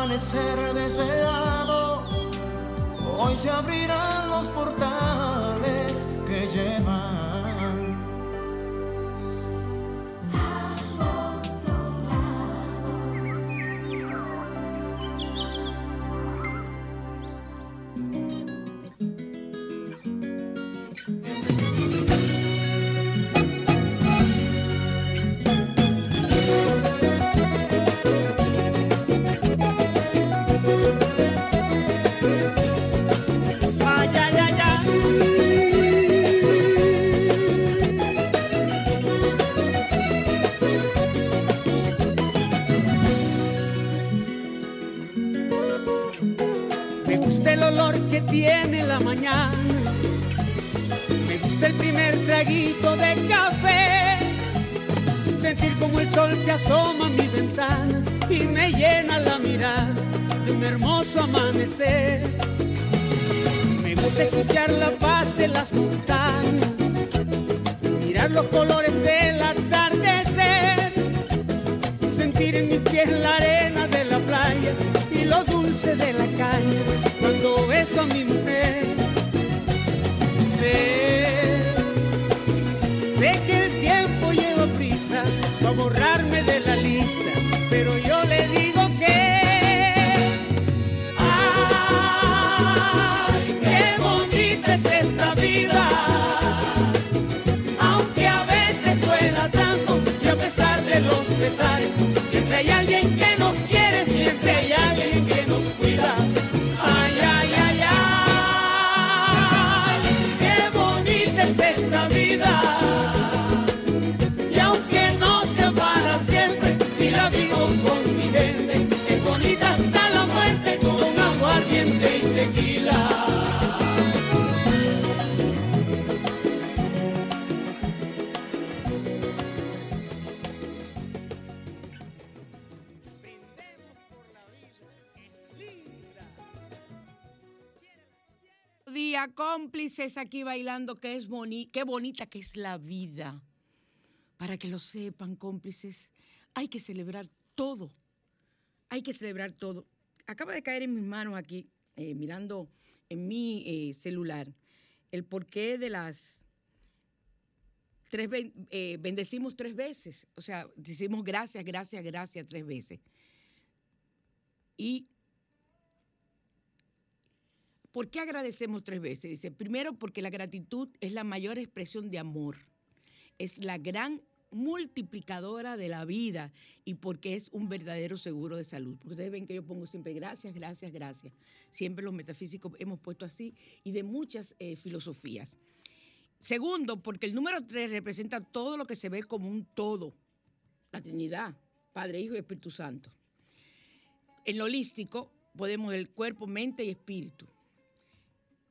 Amanecer deseado. Hoy se abrirán los portales que llevan. Cómplices aquí bailando, que es boni qué bonita que es la vida. Para que lo sepan, cómplices, hay que celebrar todo. Hay que celebrar todo. Acaba de caer en mis manos aquí, eh, mirando en mi eh, celular, el porqué de las tres eh, bendecimos tres veces. O sea, decimos gracias, gracias, gracias tres veces. Y ¿Por qué agradecemos tres veces? Dice, primero porque la gratitud es la mayor expresión de amor, es la gran multiplicadora de la vida y porque es un verdadero seguro de salud. Porque ustedes ven que yo pongo siempre gracias, gracias, gracias. Siempre los metafísicos hemos puesto así y de muchas eh, filosofías. Segundo, porque el número tres representa todo lo que se ve como un todo. la Trinidad, Padre, Hijo y Espíritu Santo. En holístico podemos el cuerpo, mente y espíritu.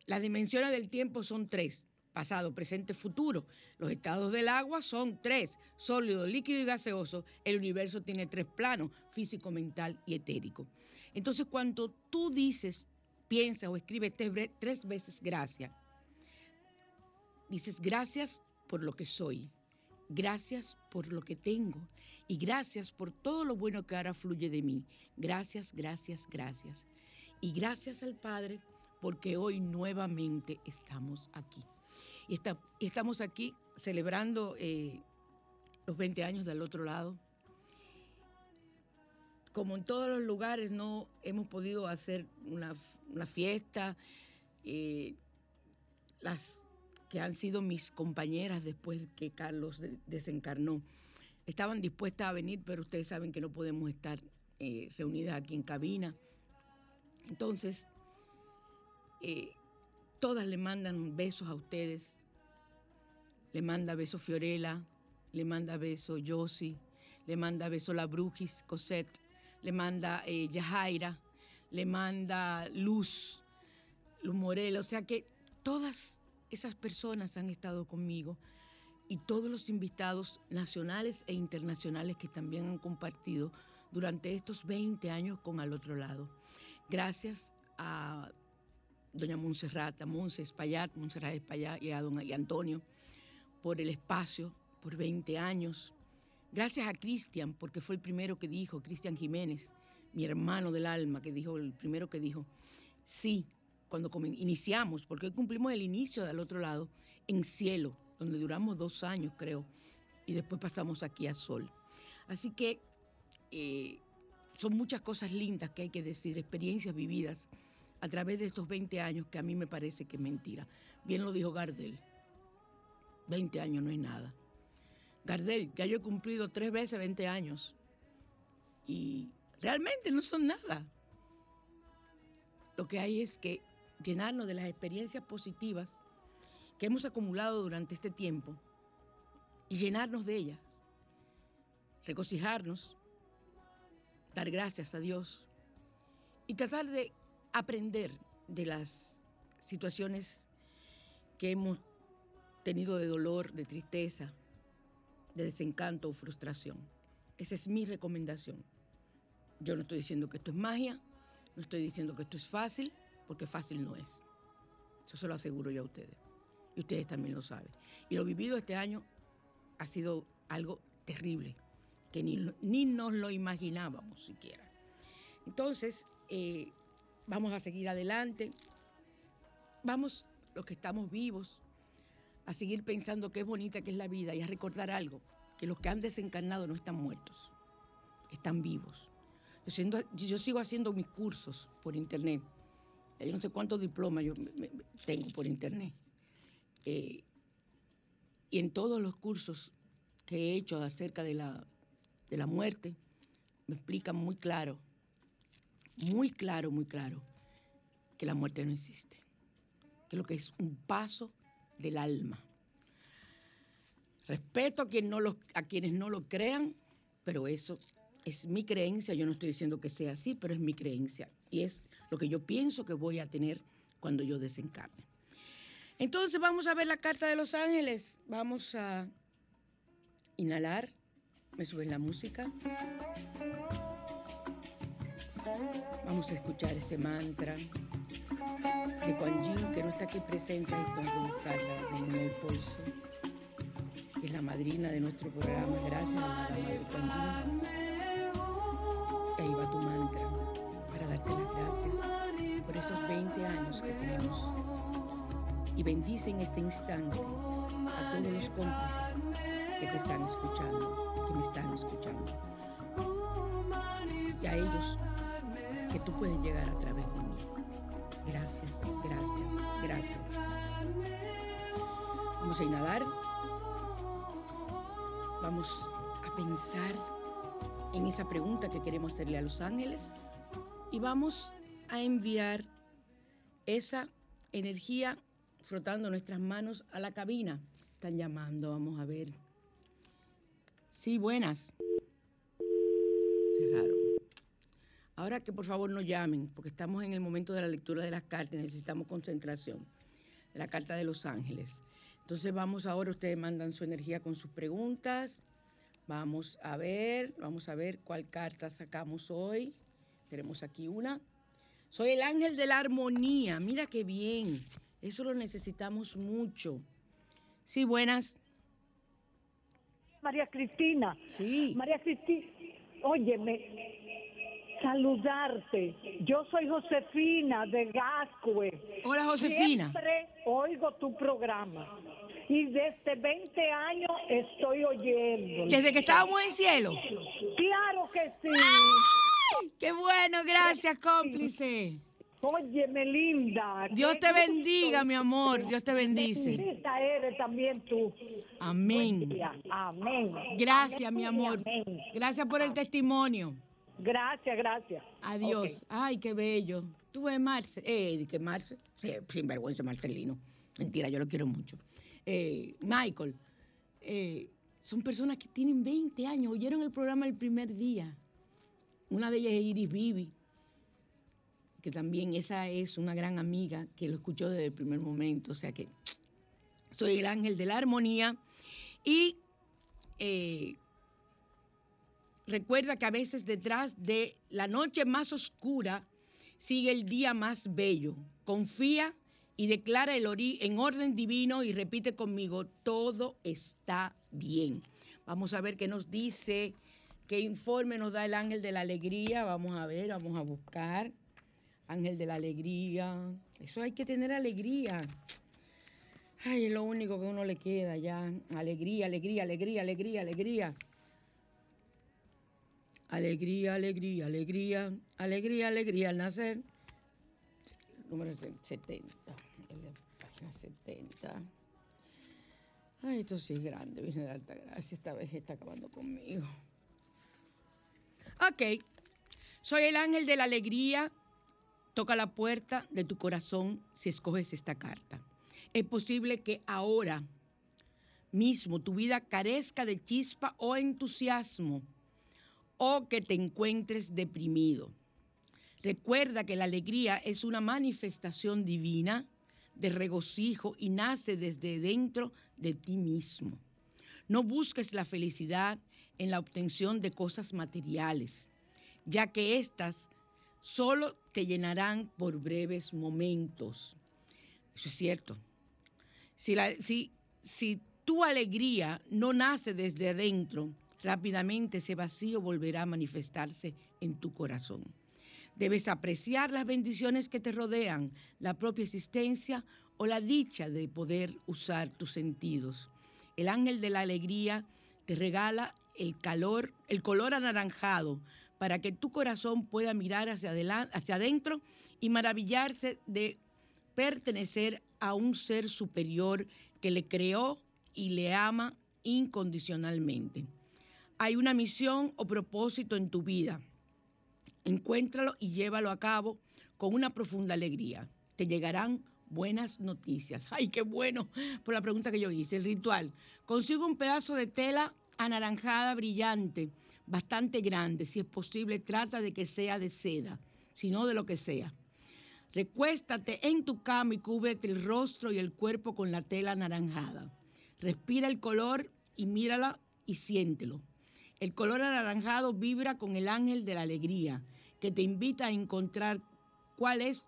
Las dimensiones del tiempo son tres, pasado, presente, futuro. Los estados del agua son tres, sólido, líquido y gaseoso. El universo tiene tres planos, físico, mental y etérico. Entonces, cuando tú dices, piensas o escribes tres veces gracias, dices gracias por lo que soy, gracias por lo que tengo y gracias por todo lo bueno que ahora fluye de mí. Gracias, gracias, gracias. Y gracias al Padre porque hoy nuevamente estamos aquí. Y, estamos aquí celebrando eh, los 20 años del otro lado. Como en todos los lugares no hemos podido hacer una, fiesta, eh, las que han sido mis compañeras después que Carlos desencarnó, estaban dispuestas a venir, pero ustedes saben que no podemos estar eh, reunidas aquí en cabina. Entonces, todas le mandan besos a ustedes, le manda beso Fiorella, le manda beso Yossi, le manda beso La Brujis, Cosette, le manda eh, Yajaira, le manda Luz, Luz Morel, o sea que todas esas personas han estado conmigo y todos los invitados nacionales e internacionales que también han compartido durante estos 20 años con Al Otro Lado. Gracias a doña Montserrat, a Monse Espaillat, Montserrat Espaillat y a don Antonio por el espacio, por 20 años. Gracias a Cristian, porque fue el primero que dijo, Cristian Jiménez, mi hermano del alma, que dijo, el primero que dijo, sí, cuando iniciamos, porque hoy cumplimos el inicio del otro lado, en cielo, donde duramos dos años, creo, y después pasamos aquí a sol. Así que eh, son muchas cosas lindas que hay que decir, experiencias vividas a través de estos 20 años que a mí me parece que es mentira. Bien lo dijo Gardel. 20 años no es nada. Gardel, ya yo he cumplido tres veces 20 años y realmente no son nada. Lo que hay es que llenarnos de las experiencias positivas que hemos acumulado durante este tiempo y llenarnos de ellas, regocijarnos, dar gracias a Dios y tratar de aprender de las situaciones que hemos tenido de dolor, de tristeza, de desencanto o frustración. Esa es mi recomendación. Yo no estoy diciendo que esto es magia, no estoy diciendo que esto es fácil, porque fácil no es. Eso se lo aseguro yo a ustedes. Y ustedes también lo saben. Y lo vivido este año ha sido algo terrible, que ni, ni nos lo imaginábamos siquiera. Entonces, eh, vamos a seguir adelante. Vamos, los que estamos vivos, a seguir pensando que es bonita que es la vida y a recordar algo, que los que han desencarnado no están muertos, están vivos. Yo, sigo haciendo mis cursos por internet. Yo no sé cuántos diplomas yo tengo por internet. Eh, y en todos los cursos que he hecho acerca de la, de la muerte, me explican muy claro, muy claro, muy claro, que la muerte no existe. Que lo que es un paso del alma. Respeto a, quien no a quienes no lo crean, pero eso es mi creencia. Yo no estoy diciendo que sea así, pero es mi creencia. Y es lo que yo pienso que voy a tener cuando yo desencarne. Entonces vamos a ver la carta de los ángeles. Vamos a inhalar. Me suben la música. Vamos a escuchar ese mantra de Kuan Yin, que no está aquí presente, con buscarla en el pulso, que es la madrina de nuestro programa. Gracias de Kuan Yin. Ahí va tu mantra para darte las gracias por esos 20 años que tenemos. Y bendice en este instante a todos los cómplices que te están escuchando, que me están escuchando. Y a ellos que tú puedes llegar a través de mí. Gracias, gracias, gracias. Vamos a inhalar. Vamos a pensar en esa pregunta que queremos hacerle a los ángeles y vamos a enviar esa energía frotando nuestras manos a la cabina. Están llamando, vamos a ver. Sí, buenas. Cerraron. Ahora que por favor no llamen, porque estamos en el momento de la lectura de las cartas y necesitamos concentración. La carta de los ángeles. Entonces vamos ahora, ustedes mandan su energía con sus preguntas. Vamos a ver, vamos a ver cuál carta sacamos hoy. Tenemos aquí una. Soy el ángel de la armonía. Mira qué bien. Eso lo necesitamos mucho. Sí, buenas. María Cristina. Sí. María Cristina, óyeme, saludarte. Yo soy Josefina de Gascue. Hola, Josefina. Siempre oigo tu programa. Y desde 20 años estoy oyendo. Desde que estábamos en cielo. Claro que sí. ¡Ay! ¡Qué bueno! Gracias, cómplice. Óyeme, linda. Dios te bendiga, mi amor. Dios te bendice. Bendita eres también tú. Amén. Amén. Gracias, Amén mi amor. amén. Gracias por el testimonio. Gracias, gracias. Adiós. Ay, qué bello. Tú ves Marce. Eh, que Marce. Sin vergüenza, Marcelino. Mentira, yo lo quiero mucho. Eh, Michael. eh, son personas que tienen 20 años. Oyeron el programa el primer día. Una de ellas es Iris Vivi, que también esa es una gran amiga que lo escuchó desde el primer momento. O sea que soy el ángel de la armonía. Y eh, recuerda que a veces detrás de la noche más oscura sigue el día más bello. Confía y declara el ori- en orden divino y repite conmigo, todo está bien. Vamos a ver qué nos dice, qué informe nos da el ángel de la alegría. Vamos a ver, vamos a buscar. Ángel de la alegría. Eso hay que tener alegría. Ay, es lo único que uno le queda ya. Alegría, alegría, alegría, alegría, alegría. Alegría, alegría, alegría, alegría, alegría al nacer. Número 70. en la Página 70. Ay, esto sí es grande, Virgen de Alta Gracia. Esta vez está acabando conmigo. Ok. Soy el ángel de la alegría. Toca la puerta de tu corazón si escoges esta carta. Es posible que ahora mismo tu vida carezca de chispa o entusiasmo o que te encuentres deprimido. Recuerda que la alegría es una manifestación divina de regocijo y nace desde dentro de ti mismo. No busques la felicidad en la obtención de cosas materiales, ya que éstas solo te llenarán por breves momentos. Eso es cierto. Si, si tu alegría no nace desde adentro, rápidamente ese vacío volverá a manifestarse en tu corazón. Debes apreciar las bendiciones que te rodean, la propia existencia o la dicha de poder usar tus sentidos. El ángel de la alegría te regala el calor, el color anaranjado para que tu corazón pueda mirar hacia adelante, hacia adentro y maravillarse de pertenecer a un ser superior que le creó y le ama incondicionalmente. Hay una misión o propósito en tu vida. Encuéntralo y llévalo a cabo con una profunda alegría. Te llegarán buenas noticias. Ay, qué bueno por la pregunta que yo hice. El ritual. Consigo un pedazo de tela anaranjada brillante, bastante grande. Si es posible, trata de que sea de seda, si no de lo que sea. Recuéstate en tu cama y cúbrete el rostro y el cuerpo con la tela anaranjada. Respira el color y mírala y siéntelo. El color anaranjado vibra con el ángel de la alegría, que te invita a encontrar cuál es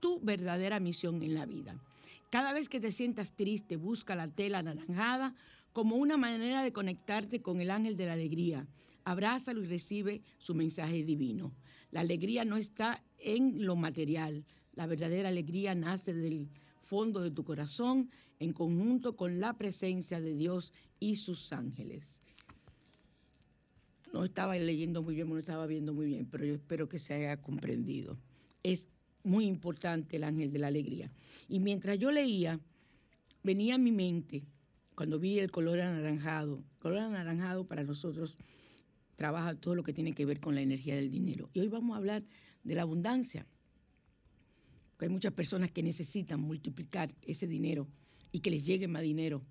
tu verdadera misión en la vida. Cada vez que te sientas triste, busca la tela anaranjada como una manera de conectarte con el ángel de la alegría. Abrázalo y recibe su mensaje divino. La alegría no está en lo material. La verdadera alegría nace del fondo de tu corazón en conjunto con la presencia de Dios y sus ángeles. No estaba leyendo muy bien, no estaba viendo muy bien, pero yo espero que se haya comprendido. Es muy importante el ángel de la alegría. Y mientras yo leía, venía a mi mente, cuando vi el color anaranjado, el color anaranjado para nosotros trabaja todo lo que tiene que ver con la energía del dinero. Y hoy vamos a hablar de la abundancia. Hay muchas personas que necesitan multiplicar ese dinero y que les llegue más dinero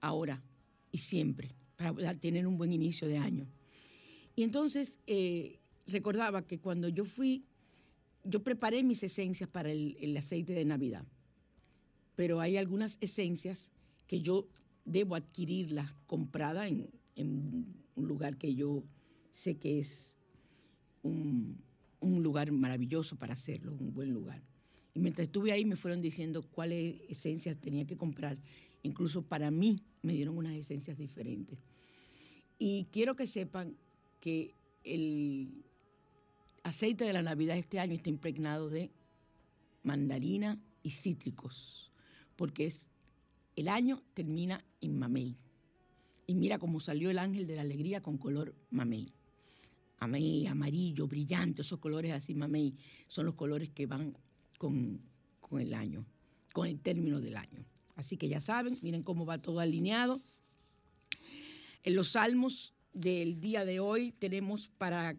ahora y siempre, para tener un buen inicio de año. Y entonces eh, recordaba que cuando yo fui, yo preparé mis esencias para el, aceite de Navidad, pero hay algunas esencias que yo debo adquirirlas comprada en, en un lugar que yo sé que es un, un lugar maravilloso para hacerlo, un buen lugar. Y mientras estuve ahí me fueron diciendo cuáles esencias tenía que comprar. Incluso para mí me dieron unas esencias diferentes. Y quiero que sepan que el aceite de la Navidad este año está impregnado de mandarina y cítricos, porque es el año termina en mamey. Y mira cómo salió el ángel de la alegría con color mamey. Mamey, amarillo, brillante, esos colores así mamey, son los colores que van con, con el año, con el término del año. Así que ya saben, miren cómo va todo alineado. En los salmos del día de hoy tenemos para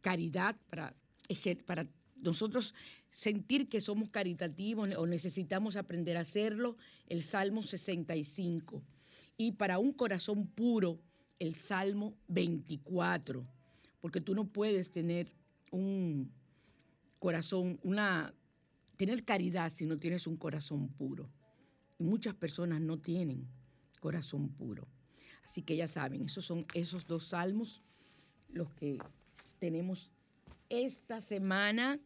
caridad, para, nosotros sentir que somos caritativos o necesitamos aprender a hacerlo, el Salmo 65. Y para un corazón puro, el Salmo 24. Porque tú no puedes tener un corazón, una, tener caridad si no tienes un corazón puro. Y muchas personas no tienen corazón puro. Así que ya saben, esos son esos dos salmos los que tenemos esta semana.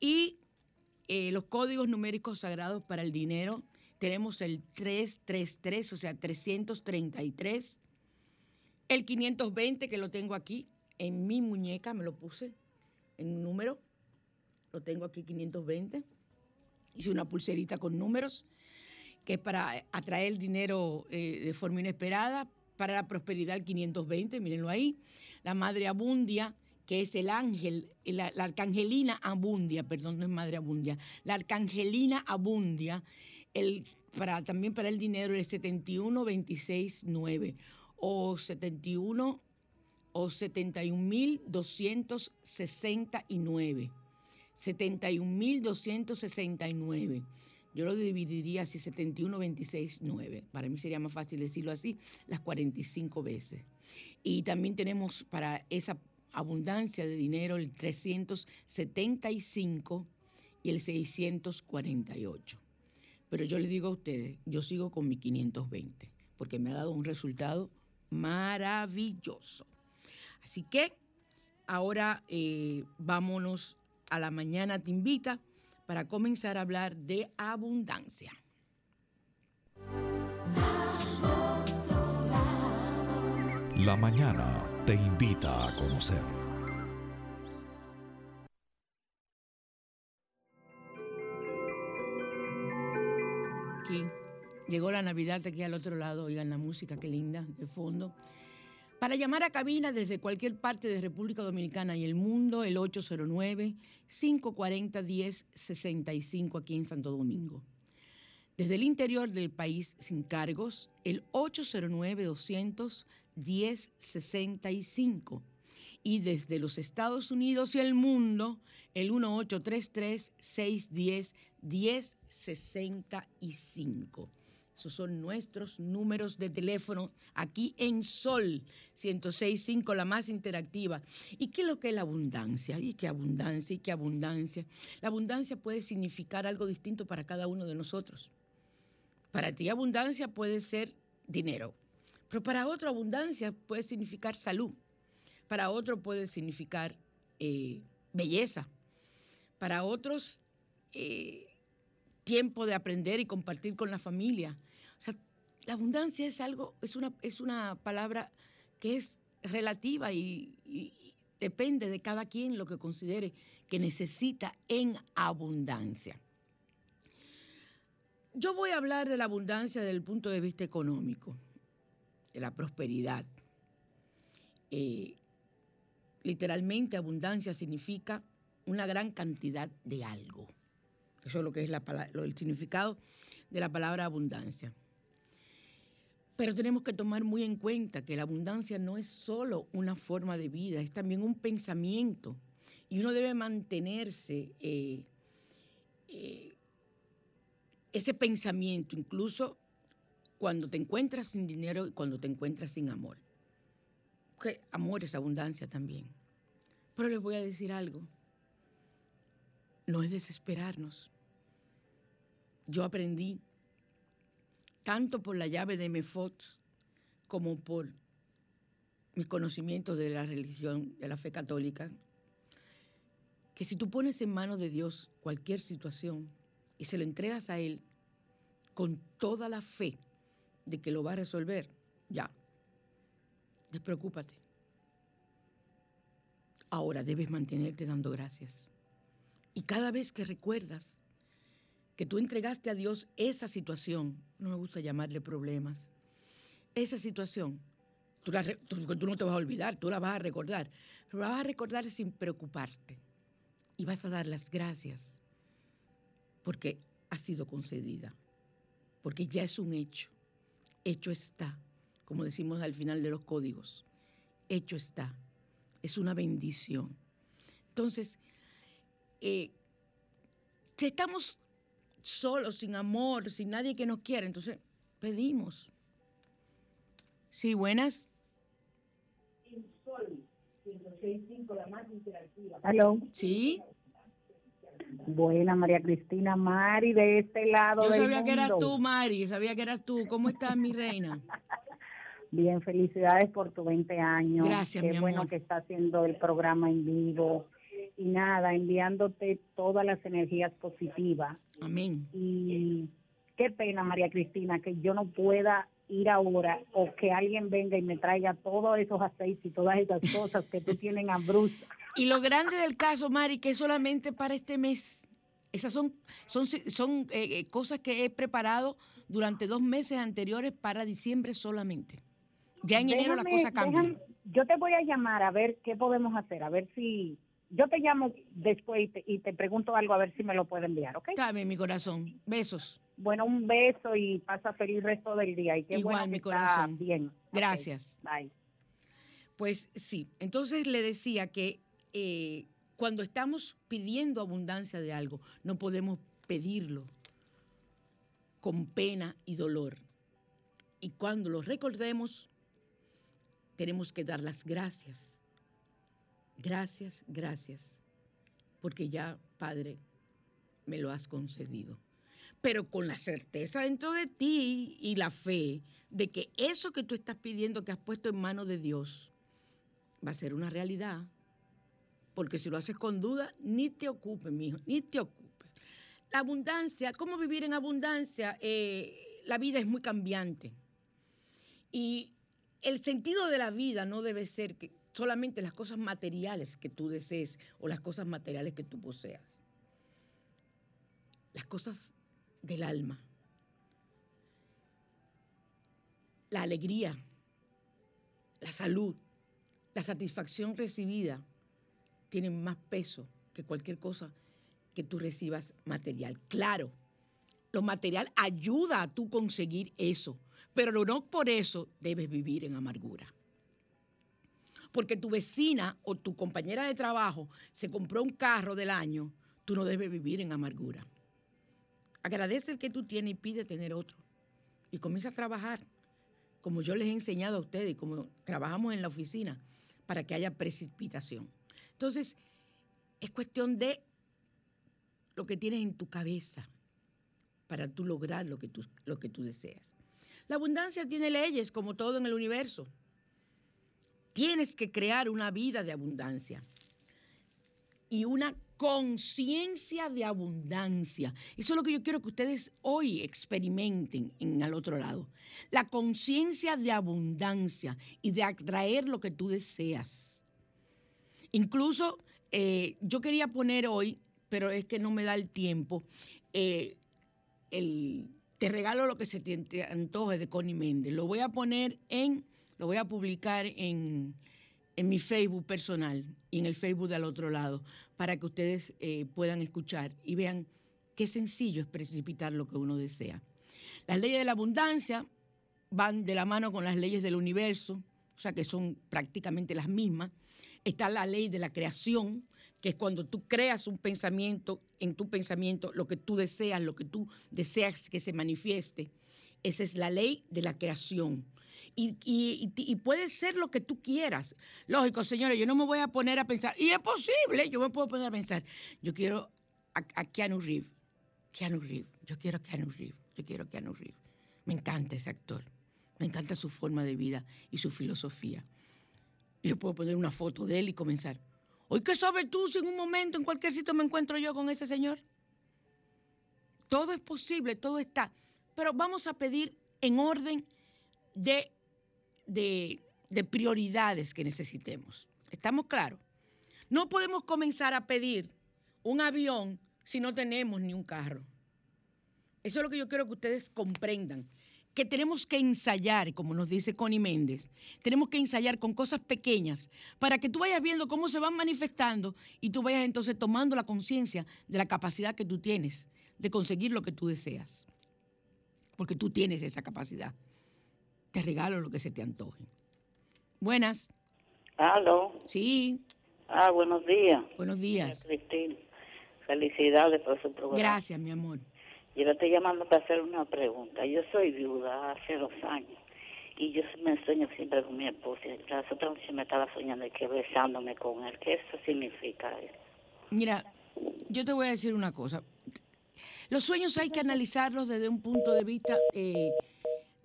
Y eh, los códigos numéricos sagrados para el dinero, tenemos el 333, o sea, 333. El 520, que lo tengo aquí en mi muñeca, me lo puse en un número. Lo tengo aquí 520. Hice una pulserita con números, que es para atraer el dinero eh, de forma inesperada, para la prosperidad el 520, mírenlo ahí. La Madre Abundia, que es el ángel, la, arcangelina Abundia, perdón, no es Madre Abundia, la arcangelina Abundia, el, para, también para el dinero el 71269 o 71 o 71.269. 71.269. Yo lo dividiría así, 71, 26, 9. Para mí sería más fácil decirlo así, las 45 veces. Y también tenemos para esa abundancia de dinero el 375 y el 648. Pero yo le digo a ustedes, yo sigo con mi 520, porque me ha dado un resultado maravilloso. Así que ahora eh, vámonos a la mañana te invita para comenzar a hablar de abundancia. La mañana te invita a conocer. Aquí llegó la Navidad aquí al otro lado, oigan la música, qué linda, de fondo. Para llamar a cabina desde cualquier parte de República Dominicana y el mundo, el 809-540-1065 aquí en Santo Domingo. Desde el interior del país sin cargos, el 809-200-1065. Y desde los Estados Unidos y el mundo, el 1833-610-1065. Esos son nuestros números de teléfono aquí en Sol 106.5, la más interactiva. ¿Y qué es lo que es la abundancia? ¿Y qué abundancia? ¿Y qué abundancia? La abundancia puede significar algo distinto para cada uno de nosotros. Para ti abundancia puede ser dinero, pero para otro abundancia puede significar salud, para otro puede significar eh, belleza, para otros eh, tiempo de aprender y compartir con la familia, la abundancia es algo, es una, es una palabra que es relativa y, depende de cada quien lo que considere que necesita en abundancia. Yo voy a hablar de la abundancia desde el punto de vista económico, de la prosperidad. Eh, literalmente abundancia significa una gran cantidad de algo. Eso es lo que es la, el significado de la palabra abundancia. Pero tenemos que tomar muy en cuenta que la abundancia no es solo una forma de vida, es también un pensamiento. Y uno debe mantenerse eh, eh, ese pensamiento, incluso cuando te encuentras sin dinero y cuando te encuentras sin amor. Que amor es abundancia también. Pero les voy a decir algo. No es desesperarnos. Yo aprendí, tanto por la llave de Mefot como por mis conocimientos de la religión, de la fe católica, que si tú pones en manos de Dios cualquier situación y se lo entregas a Él con toda la fe de que lo va a resolver, ya, despreocúpate. Ahora debes mantenerte dando gracias. Y cada vez que recuerdas que tú entregaste a Dios esa situación, no me gusta llamarle problemas, esa situación, tú, no te vas a olvidar, tú la vas a recordar, pero la vas a recordar sin preocuparte. Y vas a dar las gracias porque ha sido concedida, porque ya es un hecho, hecho está, como decimos al final de los códigos, hecho está, es una bendición. Entonces, eh, si estamos solos, sin amor, sin nadie que nos quiera, entonces pedimos. Sí, buenas. Aló. Sí, Buena, María Cristina Mari, de este lado yo del sabía que eras mundo. tú, Mari, sabía que eras tú. ¿Cómo estás, mi reina? Bien, felicidades por tu 20 años. Gracias, Qué mi bueno amor. que está haciendo el programa en vivo. Y nada, enviándote todas las energías positivas. Amén. Y qué pena, María Cristina, que yo no pueda ir ahora o que alguien venga y me traiga todos esos aceites y todas esas cosas que tú tienes en Bruce. Y lo grande del caso, Mari, que es solamente para este mes. Esas son, son, son eh, eh, cosas que he preparado durante dos meses anteriores para diciembre solamente. Ya en enero la cosa cambia. déjame- yo te voy a llamar a ver qué podemos hacer, a ver si... Yo te llamo después y te, y te pregunto algo a ver si me lo puede enviar, ¿ok? Dame mi corazón. Besos. Bueno, un beso y pasa feliz resto del día. Y qué Igual, bueno que mi está corazón. bien. Gracias. Bye. Pues sí, entonces le decía que eh, cuando estamos pidiendo abundancia de algo, no podemos pedirlo con pena y dolor. Y cuando lo recordemos, tenemos que dar las gracias. Gracias, gracias, porque ya, Padre, me lo has concedido. Pero con la certeza dentro de ti y la fe de que eso que tú estás pidiendo, que has puesto en manos de Dios, va a ser una realidad. Porque si lo haces con duda, ni te ocupes, mi hijo, ni te ocupes. La abundancia, ¿cómo vivir en abundancia? Eh, la vida es muy cambiante. Y el sentido de la vida no debe ser que solamente las cosas materiales que tú desees o las cosas materiales que tú poseas. Las cosas del alma. La alegría, la salud, la satisfacción recibida tienen más peso que cualquier cosa que tú recibas material. Claro, lo material ayuda a tú conseguir eso, pero no por eso debes vivir en amargura. Porque tu vecina o tu compañera de trabajo se compró un carro del año, tú no debes vivir en amargura. Agradece el que tú tienes y pide tener otro. Y comienza a trabajar, como yo les he enseñado a ustedes, como trabajamos en la oficina, para que haya precipitación. Entonces, es cuestión de lo que tienes en tu cabeza para tú lograr lo que tú, lo que tú deseas. La abundancia tiene leyes, como todo en el universo. Tienes que crear una vida de abundancia y una conciencia de abundancia. Eso es lo que yo quiero que ustedes hoy experimenten en al otro lado. La conciencia de abundancia y de atraer lo que tú deseas. Incluso eh, yo quería poner hoy, pero es que no me da el tiempo, eh, Te regalo lo que se te antoje de Connie Méndez. Lo voy a poner en, lo voy a publicar en, en mi Facebook personal y en el Facebook del otro lado, para que ustedes eh, puedan escuchar y vean qué sencillo es precipitar lo que uno desea. Las leyes de la abundancia van de la mano con las leyes del universo, o sea que son prácticamente las mismas. Está la ley de la creación, que es cuando tú creas un pensamiento, en tu pensamiento, lo que tú deseas, lo que tú deseas que se manifieste. Esa es la ley de la creación. Y, puede ser lo que tú quieras. Lógico, señores, yo no me voy a poner a pensar, y es posible, yo me puedo poner a pensar, yo quiero a, Keanu Reeves, Keanu Reeves, yo quiero a Keanu Reeves, yo quiero a Keanu Reeves. Me encanta ese actor, me encanta su forma de vida y su filosofía. Yo puedo poner una foto de él y comenzar. Hoy, ¿qué sabes tú si en un momento, en cualquier sitio me encuentro yo con ese señor? Todo es posible, todo está. Pero vamos a pedir en orden de, de, de prioridades que necesitemos. ¿Estamos claros? No podemos comenzar a pedir un avión si no tenemos ni un carro. Eso es lo que yo quiero que ustedes comprendan. Que tenemos que ensayar, como nos dice Connie Méndez, tenemos que ensayar con cosas pequeñas para que tú vayas viendo cómo se van manifestando y tú vayas entonces tomando la conciencia de la capacidad que tú tienes de conseguir lo que tú deseas. Porque tú tienes esa capacidad. Te regalo lo que se te antoje. Buenas. Aló. Sí, Ah, buenos días. buenos días. Cristina. Felicidades por su programa. Gracias, mi amor. Yo le estoy llamando para hacer una pregunta. Yo soy viuda hace dos años y yo me sueño siempre con mi esposo. Y La otra noche me estaba soñando y que besándome con él. ¿Qué eso significa? Mira, yo te voy a decir una cosa. Los sueños hay que analizarlos desde un punto de vista... eh,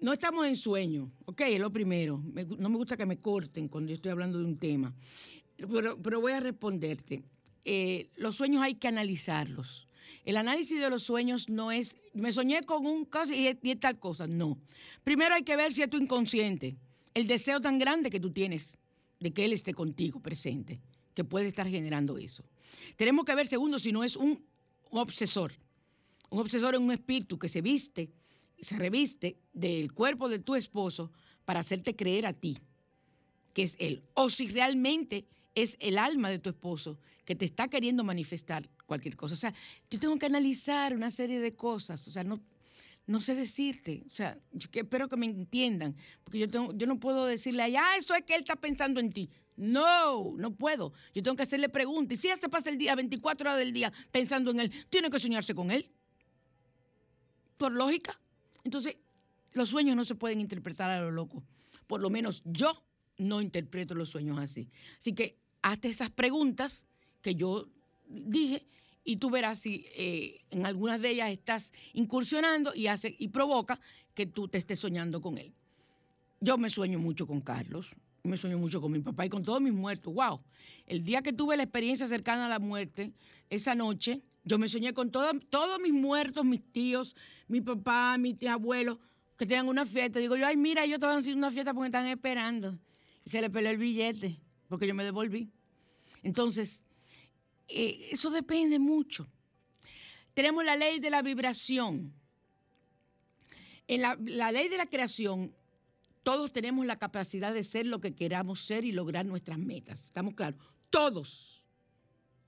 no estamos en sueño, ¿ok? Es lo primero. No me gusta que me corten cuando yo estoy hablando de un tema. Pero, pero voy a responderte. Eh, los sueños hay que analizarlos. El análisis de los sueños no es, me soñé con un caso y, y tal cosa, no. Primero hay que ver si es tu inconsciente, el deseo tan grande que tú tienes de que él esté contigo presente, que puede estar generando eso. Tenemos que ver, segundo, si no es un obsesor. Un obsesor es un espíritu que se viste, se reviste del cuerpo de tu esposo para hacerte creer a ti que es él. O si realmente es el alma de tu esposo que te está queriendo manifestar cualquier cosa. O sea, yo tengo que analizar una serie de cosas. O sea, no, no sé decirte. O sea, yo espero que me entiendan. Porque yo, tengo, yo no puedo decirle, ah, eso es que él está pensando en ti. No, no puedo. Yo tengo que hacerle preguntas. Y si ya se pasa el día, 24 horas del día, pensando en él, tiene que soñarse con él. Por lógica. Entonces, los sueños no se pueden interpretar a lo loco. Por lo menos yo no interpreto los sueños así. Así que hazte esas preguntas que yo dije y tú verás si eh, en algunas de ellas estás incursionando y, hace, y provoca que tú te estés soñando con él. Yo me sueño mucho con Carlos, me sueño mucho con mi papá y con todos mis muertos. ¡Wow! El día que tuve la experiencia cercana a la muerte, esa noche, yo me soñé con todo- todos mis muertos, mis tíos, mi papá, mi tía que tenían una fiesta. Digo yo, ay, mira, ellos estaban haciendo una fiesta porque están esperando. Y se le peló el billete, porque yo me devolví. Entonces, eh, eso depende mucho. Tenemos la ley de la vibración. En la, la ley de la creación, todos tenemos la capacidad de ser lo que queramos ser y lograr nuestras metas. ¿Estamos claros? Todos.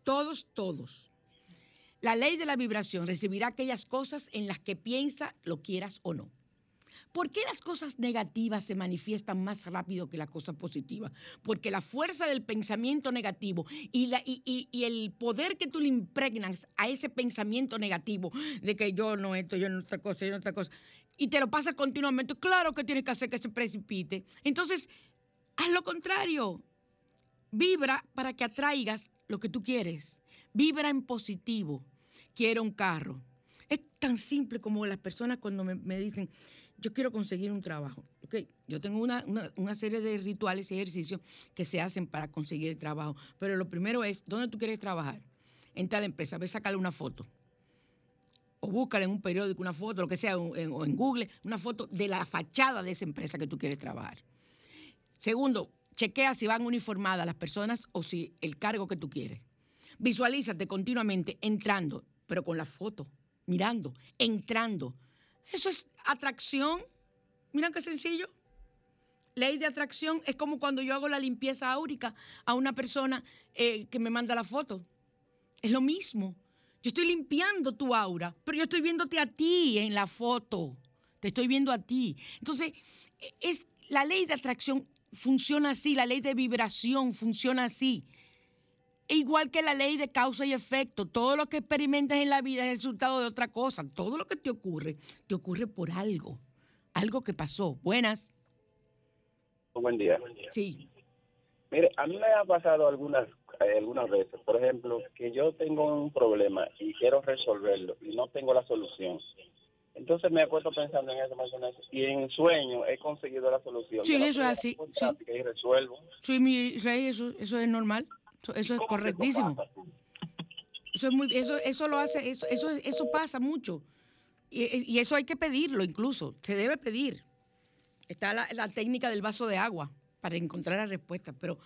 Todos, todos. La ley de la vibración recibirá aquellas cosas en las que piensa, lo quieras o no. ¿Por qué las cosas negativas se manifiestan más rápido que las cosas positivas? Porque la fuerza del pensamiento negativo y, el poder que tú le impregnas a ese pensamiento negativo de que yo no esto, yo no esta cosa, yo no esta cosa, y te lo pasas continuamente, claro que tienes que hacer que se precipite. Entonces, haz lo contrario. Vibra para que atraigas lo que tú quieres. Vibra en positivo. Quiero un carro. Es tan simple como las personas cuando me, dicen, yo quiero conseguir un trabajo. Ok, Yo tengo una, una- serie de rituales y ejercicios que se hacen para conseguir el trabajo. Pero lo primero es, ¿dónde tú quieres trabajar? En tal empresa. Ve, sacarle una foto. O búscale en un periódico una foto, lo que sea, en, o en Google, una foto de la fachada de esa empresa que tú quieres trabajar. Segundo, chequea si van uniformadas las personas o si el cargo que tú quieres. Visualízate continuamente entrando, pero con la foto, mirando, entrando. Eso es atracción. Mira qué sencillo. Ley de atracción es como cuando yo hago la limpieza áurica a una persona eh, que me manda la foto. Es lo mismo. Yo estoy limpiando tu aura, pero yo estoy viéndote a ti en la foto. Te estoy viendo a ti. Entonces, e- es la ley de atracción funciona así, la ley de vibración funciona así. Igual que la ley de causa y efecto, todo lo que experimentas en la vida es el resultado de otra cosa. Todo lo que te ocurre, te ocurre por algo. algo que pasó. Buenas. Buen día. Sí. Mire, a mí me ha pasado algunas eh, algunas veces, por ejemplo, que yo tengo un problema y quiero resolverlo y no tengo la solución. Entonces me acuerdo pensando en eso, pensando en eso, y en sueño he conseguido la solución. Sí, eso es así, sí. Y resuelvo. Sí, mi rey, eso, eso es normal. Eso, eso es correctísimo. Eso es muy, eso, eso lo hace, eso, eso, eso pasa mucho. Y, y eso hay que pedirlo incluso. Se debe pedir. Está la, la técnica del vaso de agua para encontrar la respuesta. Pero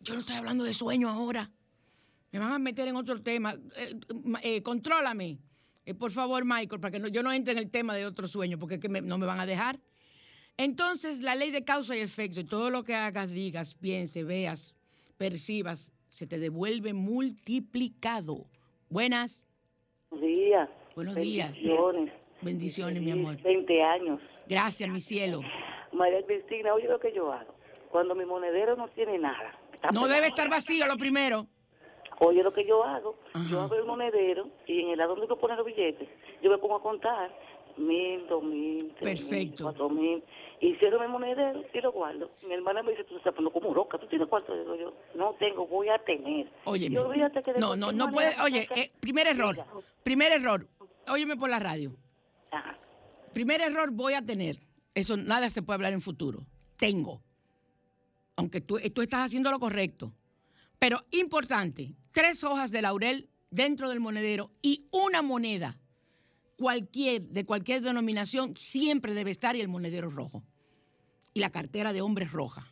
yo no estoy hablando de sueño ahora. Me van a meter en otro tema. Eh, eh, contrólame. Eh, por favor, Michael, para que no- yo no entre en el tema de otro sueño, porque es que me- no me van a dejar. Entonces, la ley de causa y efecto, y todo lo que hagas, digas, pienses, veas, percibas, se te devuelve multiplicado. Buenas. Buenos días. Buenos días. Bendiciones. Bendiciones, mi amor. 20 años. Gracias, mi cielo. María Cristina, oye lo que yo hago. Cuando mi monedero no tiene nada. No debe estar vacío lo primero. Oye lo que yo hago. Ajá. Yo abro el monedero y en el lado donde yo pongo los billetes, yo me pongo a contar mil, dos mil, tres mil, cuatro mil. Y cierro mi monedero y lo guardo. Mi hermana me dice, tú estás poniendo como loca. ¿Tú tienes cuánto? Digo yo, no tengo, voy a tener. Que de No, no, no puede. Oye, eh, primer error. Primer error. Óyeme por la radio. Ajá. Primer error voy a tener. Eso nada se puede hablar en futuro. Tengo. Aunque tú, tú estás haciendo lo correcto. Pero importante, tres hojas de laurel dentro del monedero y una moneda, cualquier, de cualquier denominación, siempre debe estar y el monedero rojo. Y la cartera de hombres roja.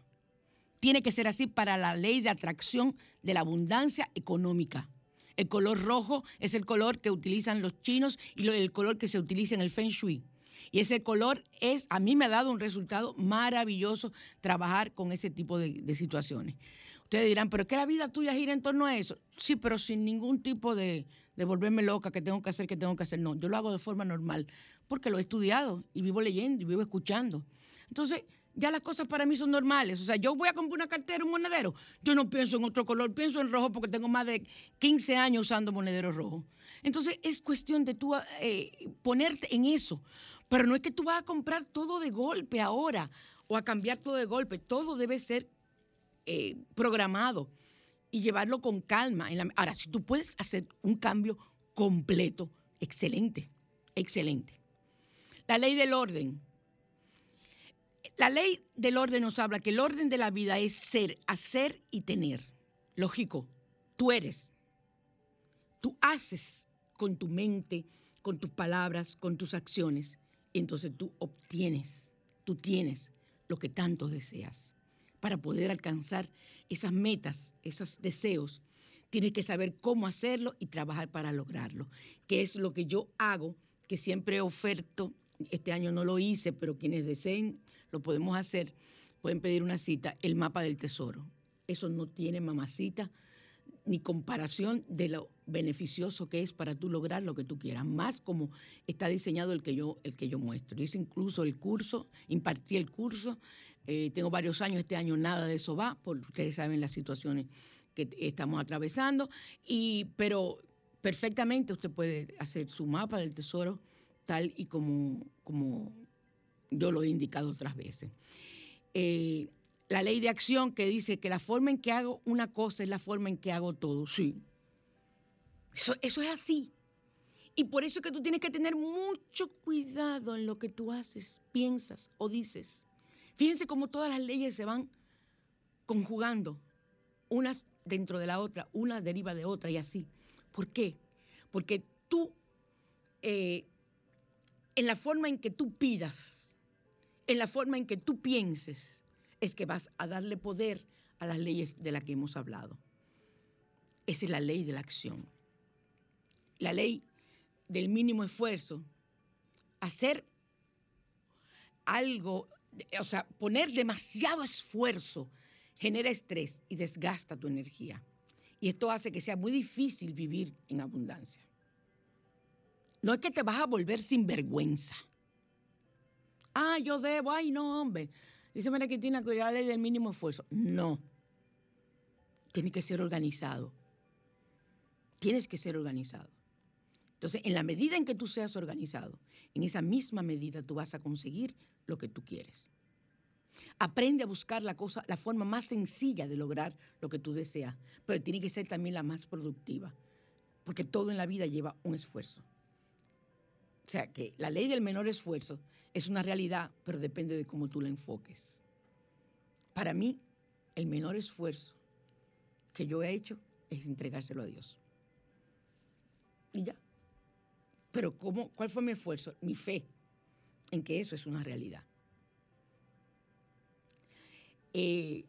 Tiene que ser así para la ley de atracción de la abundancia económica. El color rojo es el color que utilizan los chinos y el color que se utiliza en el Feng Shui. Y ese color es, a mí me ha dado un resultado maravilloso trabajar con ese tipo de, de situaciones. Ustedes dirán, pero es que la vida tuya gira en torno a eso. Sí, pero sin ningún tipo de, de volverme loca, que tengo que hacer, que tengo que hacer. No, yo lo hago de forma normal, porque lo he estudiado y vivo leyendo y vivo escuchando. Entonces, ya las cosas para mí son normales. O sea, yo voy a comprar una cartera, un monedero. Yo no pienso en otro color, pienso en rojo porque tengo más de 15 años usando monedero rojo. Entonces, es cuestión de tú eh, ponerte en eso. Pero no es que tú vas a comprar todo de golpe ahora o a cambiar todo de golpe. Todo debe ser eh, programado y llevarlo con calma. En la- ahora, si tú puedes hacer un cambio completo, excelente, excelente. La ley del orden. La ley del orden nos habla que el orden de la vida es ser, hacer y tener. Lógico, tú eres. Tú haces con tu mente, con tus palabras, con tus acciones. Y entonces tú obtienes, tú tienes lo que tanto deseas. Para poder alcanzar esas metas, esos deseos, tienes que saber cómo hacerlo y trabajar para lograrlo. Que es lo que yo hago, que siempre oferto. Este año no lo hice, pero quienes deseen lo podemos hacer. Pueden pedir una cita, el mapa del tesoro. Eso no tiene mamacita ni comparación de lo beneficioso que es para tú lograr lo que tú quieras, más como está diseñado el que yo, el que yo muestro. Hice incluso el curso, impartí el curso, eh, tengo varios años, este año nada de eso va, porque ustedes saben las situaciones que estamos atravesando, y, pero perfectamente usted puede hacer su mapa del tesoro tal y como, como yo lo he indicado otras veces. Eh, la ley de acción que dice que la forma en que hago una cosa es la forma en que hago todo. Sí. Eso, eso es así. Y por eso es que tú tienes que tener mucho cuidado en lo que tú haces, piensas o dices. Fíjense cómo todas las leyes se van conjugando, unas dentro de la otra, una deriva de otra y así. ¿Por qué? Porque tú, eh, en la forma en que tú pidas, en la forma en que tú pienses, es que vas a darle poder a las leyes de las que hemos hablado. Esa es la ley de la acción. La ley del mínimo esfuerzo. Hacer algo, o sea, poner demasiado esfuerzo genera estrés y desgasta tu energía. Y esto hace que sea muy difícil vivir en abundancia. No es que te vas a volver sin vergüenza. Ah, yo debo, ay, no, hombre. Dice María Cristina que la ley del mínimo esfuerzo. No. Tienes que ser organizado. Tienes que ser organizado. Entonces, en la medida en que tú seas organizado, en esa misma medida tú vas a conseguir lo que tú quieres. Aprende a buscar la cosa, la forma más sencilla de lograr lo que tú deseas, pero tiene que ser también la más productiva, porque todo en la vida lleva un esfuerzo. O sea, que la ley del menor esfuerzo es una realidad, pero depende de cómo tú la enfoques. Para mí, el menor esfuerzo que yo he hecho es entregárselo a Dios. Y ya. Pero ¿cómo, ¿cuál fue mi esfuerzo? Mi fe en que eso es una realidad. Eh,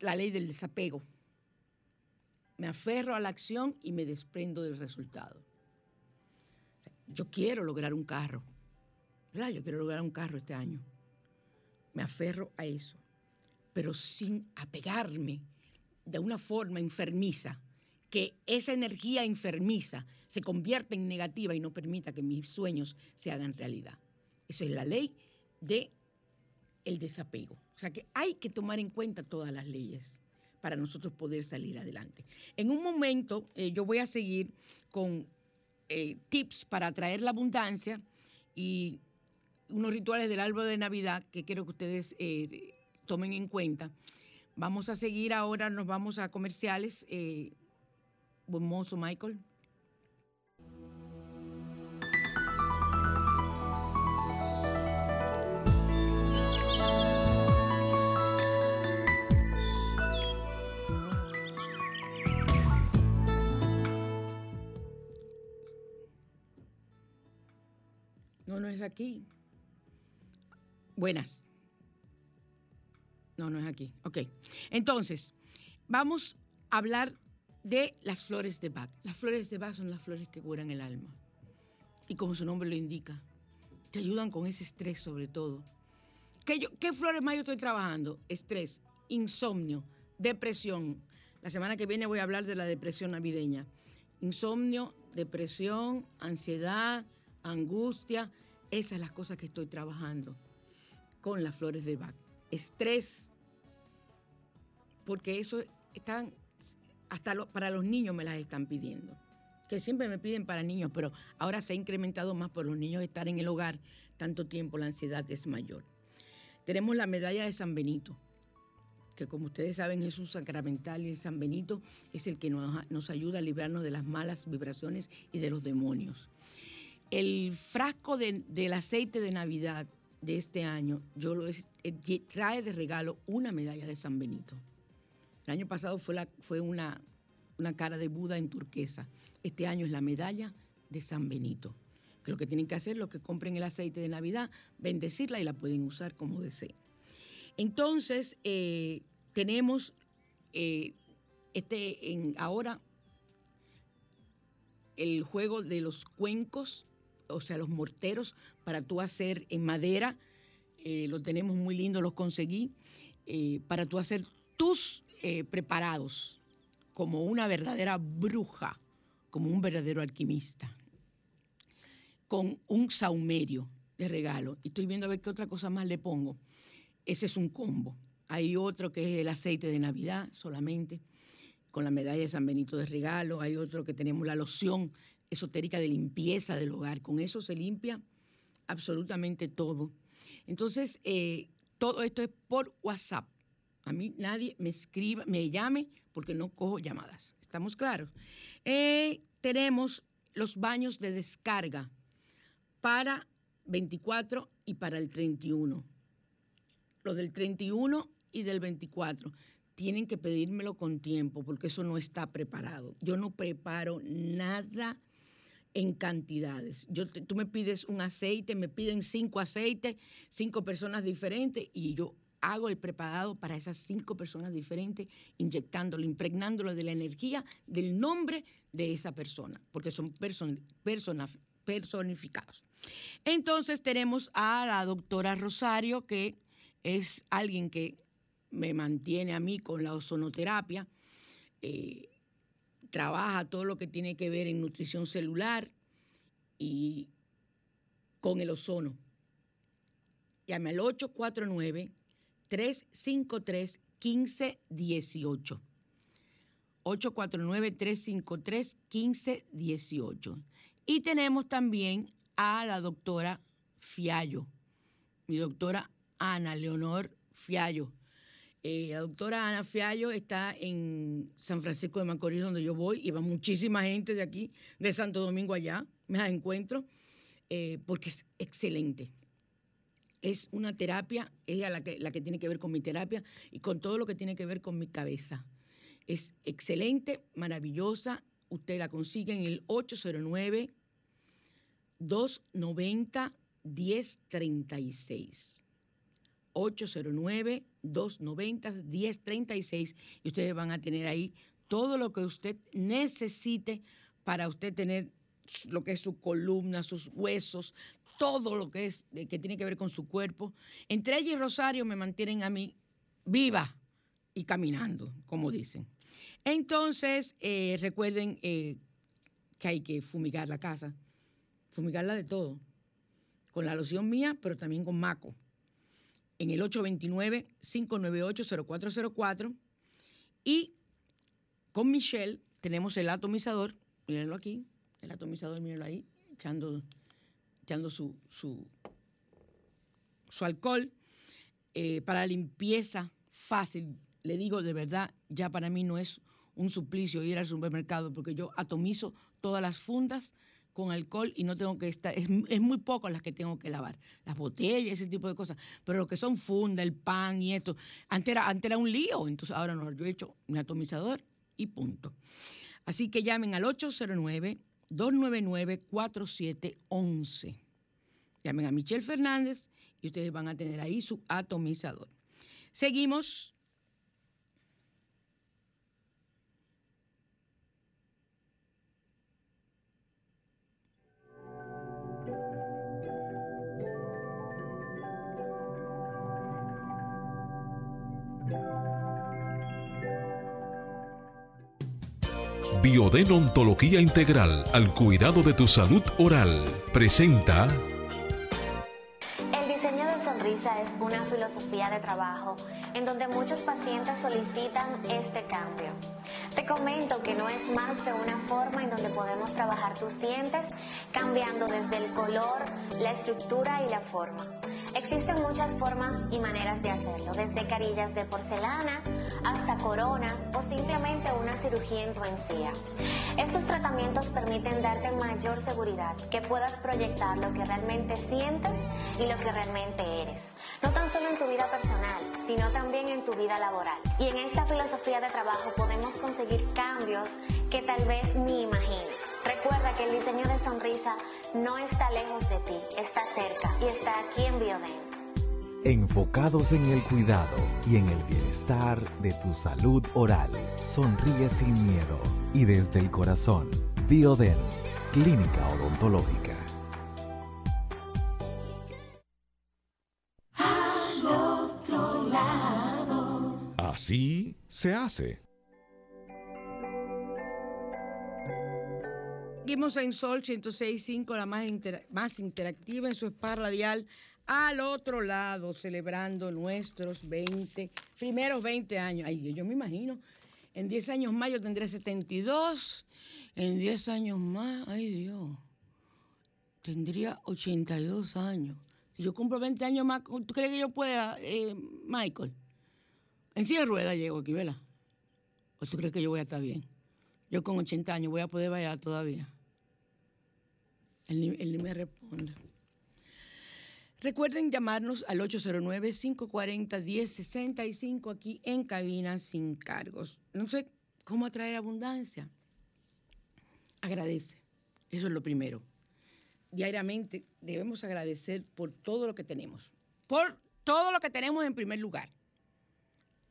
la ley del desapego. Me aferro a la acción y me desprendo del resultado. Yo quiero lograr un carro, ¿verdad? Yo quiero lograr un carro este año. Me aferro a eso, pero sin apegarme de una forma enfermiza, que esa energía enfermiza se convierta en negativa y no permita que mis sueños se hagan realidad. Esa es la ley de el desapego. O sea que hay que tomar en cuenta todas las leyes para nosotros poder salir adelante. En un momento eh, yo voy a seguir con eh, tips para atraer la abundancia y unos rituales del árbol de Navidad que quiero que ustedes eh, tomen en cuenta. Vamos a seguir ahora, nos vamos a comerciales. Buen mozo, Michael. No, no es aquí. Buenas. No, no es aquí. Ok. Entonces, vamos a hablar de las flores de Bach. Las flores de Bach son las flores que curan el alma. Y como su nombre lo indica, te ayudan con ese estrés sobre todo. ¿Qué, ¿Qué flores más yo estoy trabajando? Estrés, insomnio, depresión. La semana que viene voy a hablar de la depresión navideña. Insomnio, depresión, ansiedad, angustia. Esas son las cosas que estoy trabajando con las flores de Bach. Estrés, porque eso están, hasta para los niños me las están pidiendo. Que siempre me piden para niños, pero ahora se ha incrementado más por los niños estar en el hogar tanto tiempo, la ansiedad es mayor. Tenemos la medalla de San Benito, que como ustedes saben es un sacramental y el San Benito es el que nos, nos ayuda a librarnos de las malas vibraciones y de los demonios. El frasco del aceite de Navidad de este año, yo lo eh, trae de regalo una medalla de San Benito. El año pasado fue, una, cara de Buda en turquesa. Este año es la medalla de San Benito. Lo que tienen que hacer, los que compren el aceite de Navidad, bendecirla y la pueden usar como deseen. Entonces, eh, tenemos eh, este, ahora el juego de los cuencos o sea, los morteros para tú hacer en madera. Eh, lo tenemos muy lindo, los conseguí. Para tú hacer tus eh, preparados como una verdadera bruja, como un verdadero alquimista, con un saumerio de regalo. Y estoy viendo a ver qué otra cosa más le pongo. Ese es un combo. Hay otro que es el aceite de Navidad solamente, con la medalla de San Benito de regalo. Hay otro que tenemos la loción esotérica de limpieza del hogar. Con eso se limpia absolutamente todo. Entonces, eh, todo esto es por WhatsApp. A mí nadie me escriba, me llame porque no cojo llamadas. ¿Estamos claros? Eh, tenemos los baños de descarga para 24 y para el 31. Los del 31 y del 24 tienen que pedírmelo con tiempo porque eso no está preparado. Yo no preparo nada en cantidades. Tú me pides un aceite, me piden cinco aceites, cinco personas diferentes y yo hago el preparado para esas cinco personas diferentes, inyectándolo, impregnándolo de la energía del nombre de esa persona, porque son person, personificados. Entonces tenemos a la doctora Rosario, que es alguien que me mantiene a mí con la ozonoterapia. Eh, trabaja todo lo que tiene que ver en nutrición celular y con el ozono. Llame al 849-353-1518. 849-353-1518. Y tenemos también a la doctora Fiallo, mi doctora Ana Leonor Fiallo. Eh, la doctora Ana Fiallo está en San Francisco de Macorís, donde yo voy, y va muchísima gente de aquí, de Santo Domingo allá, me la encuentro, eh, porque es excelente. Es una terapia, ella la que, la que tiene que ver con mi terapia y con todo lo que tiene que ver con mi cabeza. Es excelente, maravillosa. Usted la consigue en el 809 290 1036. 809-290-1036 y ustedes van a tener ahí todo lo que usted necesite para usted tener lo que es su columna, sus huesos, todo lo que es que tiene que ver con su cuerpo. Entre ella y Rosario me mantienen a mí viva y caminando, como dicen. Entonces, eh, recuerden eh, que hay que fumigar la casa, fumigarla de todo, con la loción mía, pero también con maco en el 829-598-0404. Y con Michelle tenemos el atomizador, mírenlo aquí, el atomizador, mírenlo ahí, echando, echando su, su, su alcohol eh, para limpieza fácil. Le digo de verdad, ya para mí no es un suplicio ir al supermercado porque yo atomizo todas las fundas con alcohol y no tengo que estar, es, muy poco las que tengo que lavar, las botellas, ese tipo de cosas, pero lo que son funda, el pan y esto, antes era, antes era un lío, entonces ahora no, yo he hecho mi atomizador y punto. Así que llamen al 809-299-4711. Llamen a Michelle Fernández y ustedes van a tener ahí su atomizador. Seguimos Biodeontología Integral al cuidado de tu salud oral. Presenta. El diseño de sonrisa es una filosofía de trabajo en donde muchos pacientes solicitan este cambio. Te comento que no es más que una forma en donde podemos trabajar tus dientes cambiando desde el color, la estructura y la forma. Existen muchas formas y maneras de hacerlo, desde carillas de porcelana hasta coronas o simplemente una cirugía en tu encía. Estos tratamientos permiten darte mayor seguridad, que puedas proyectar lo que realmente sientes y lo que realmente eres, no tan solo en tu vida personal, sino también en tu vida laboral. Y en esta filosofía de trabajo podemos conseguir cambios que tal vez ni imagines. Recuerda que el diseño de sonrisa no está lejos de ti, está cerca y está aquí en Biodent. Enfocados en el cuidado y en el bienestar de tu salud oral. Sonríe sin miedo y desde el corazón. Biodent, Clínica Odontológica. Al otro lado. Así se hace. Seguimos en Sol 106.5, la más, más interactiva en su spa radial al otro lado, celebrando nuestros 20, primeros 20 años. Ay, yo me imagino, en 10 años más yo tendré 72, en 10 años más, ay Dios, tendría 82 años. Si yo cumplo 20 años más, ¿tú crees que yo pueda, eh, Michael? En silla de ruedas llego aquí, ¿verdad? ¿O tú crees que yo voy a estar bien? Yo con 80 años voy a poder bailar todavía. Él ni, me responde. Recuerden llamarnos al 809-540-1065 aquí en cabina sin cargos. No sé cómo atraer abundancia. Agradece. Eso es lo primero. Diariamente debemos agradecer por todo lo que tenemos. Por todo lo que tenemos en primer lugar.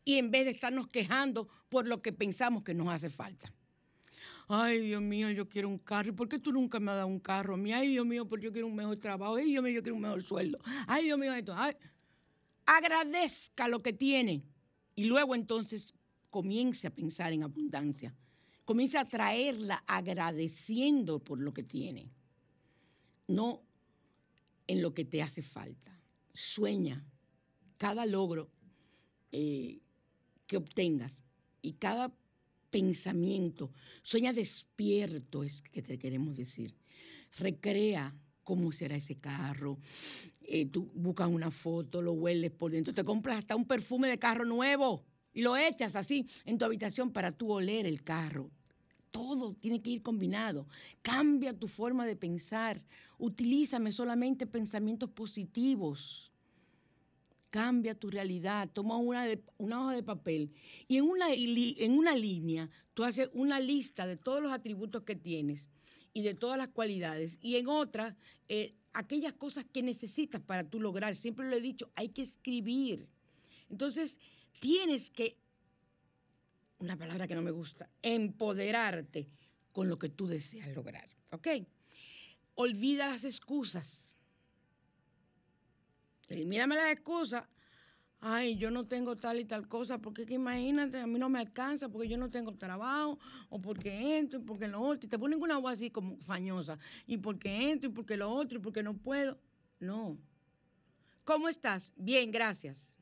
Y en vez de estarnos quejando por lo que pensamos que nos hace falta. Ay, Dios mío, yo quiero un carro. ¿Por qué tú nunca me has dado un carro a mí? Ay, Dios mío, porque yo quiero un mejor trabajo. Ay, Dios mío, yo quiero un mejor sueldo. Ay, Dios mío, esto. Agradezca lo que tiene. Y luego entonces comience a pensar en abundancia. Comience a traerla agradeciendo por lo que tiene. No en lo que te hace falta. Sueña cada logro eh, que obtengas y cada pensamiento, sueña despierto, es que te queremos decir. Recrea cómo será ese carro. Eh, tú buscas una foto, lo hueles por dentro, te compras hasta un perfume de carro nuevo y lo echas así en tu habitación para tú oler el carro. Todo tiene que ir combinado. Cambia tu forma de pensar. Utilízame solamente pensamientos positivos. Cambia tu realidad. Toma una, una hoja de papel y en una, en una línea tú haces una lista de todos los atributos que tienes y de todas las cualidades. Y en otra, eh, aquellas cosas que necesitas para tú lograr. Siempre lo he dicho, hay que escribir. Entonces, tienes que una palabra que no me gusta, empoderarte con lo que tú deseas lograr. ¿Ok? Olvida las excusas. Elimíname las excusas. Ay, yo no tengo tal y tal cosa, porque que imagínate, a mí no me alcanza, porque yo no tengo trabajo, o porque esto, y porque lo otro, y te ponen una voz así como fañosa, y porque esto, y porque lo otro, y porque no puedo. No. ¿Cómo estás? Bien, gracias.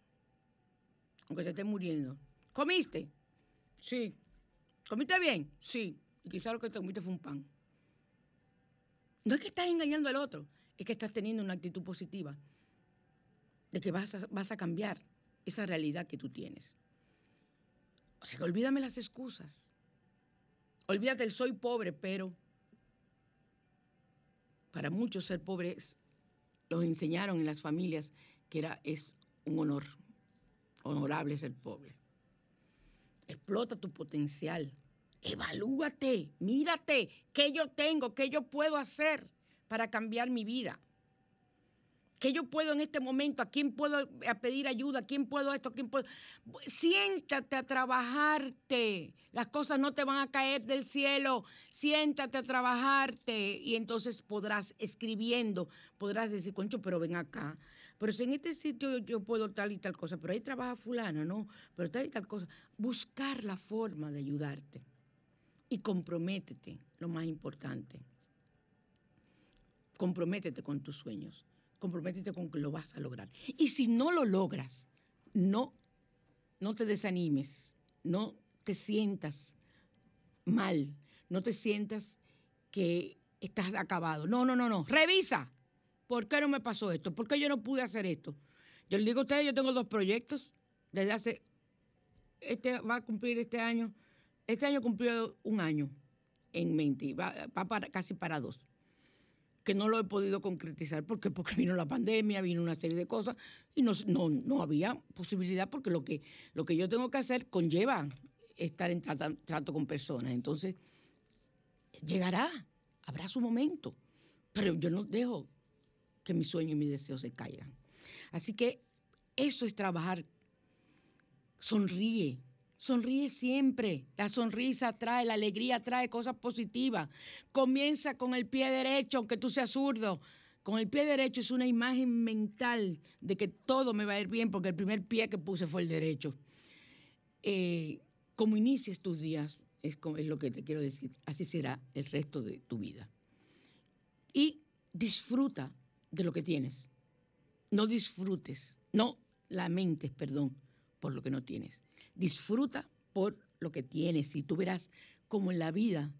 Aunque te esté muriendo. ¿Comiste? Sí. ¿Comiste bien? Sí. Y quizás lo que te comiste fue un pan. No es que estás engañando al otro, es que estás teniendo una actitud positiva de que vas a, vas a cambiar esa realidad que tú tienes. O sea, que olvídame las excusas. Olvídate el soy pobre, pero para muchos ser pobres los enseñaron en las familias que era, es un honor, honorable ser pobre. Explota tu potencial. Evalúate, mírate, qué yo tengo, qué yo puedo hacer para cambiar mi vida. ¿Qué yo puedo en este momento? ¿A quién puedo pedir ayuda? ¿A quién puedo esto? ¿A quién puedo? Siéntate a trabajarte. Las cosas no te van a caer del cielo. Siéntate a trabajarte y entonces podrás, escribiendo, podrás decir, concho, pero ven acá. Pero si en este sitio yo puedo tal y tal cosa, pero ahí trabaja fulana, ¿no? Pero tal y tal cosa. Buscar la forma de ayudarte. Y comprométete, lo más importante. Comprométete con tus sueños. Comprométete con que lo vas a lograr. Y si no lo logras, no, no te desanimes, no te sientas mal, no te sientas que estás acabado. No, no, no, no. Revisa. ¿Por qué no me pasó esto? ¿Por qué yo no pude hacer esto? Yo le digo a ustedes, yo tengo dos proyectos desde hace, este va a cumplir este año, este año cumplió un año en mente, va, para, casi para dos, que no lo he podido concretizar. ¿Por qué? Porque vino la pandemia, vino una serie de cosas y no, no, no había posibilidad porque lo que, lo que yo tengo que hacer conlleva estar en trato con personas. Entonces, llegará, habrá su momento, pero yo no dejo que mi sueño y mi deseo se caigan. Así que eso es trabajar. Sonríe, sonríe siempre. La sonrisa trae, la alegría trae cosas positivas. Comienza con el pie derecho, aunque tú seas zurdo. Con el pie derecho es una imagen mental de que todo me va a ir bien porque el primer pie que puse fue el derecho. Eh, como inicies tus días, es, es lo que te quiero decir, así será el resto de tu vida. Y disfruta de lo que tienes. No disfrutes, no lamentes, perdón, por lo que no tienes. Disfruta por lo que tienes y tú verás cómo en la vida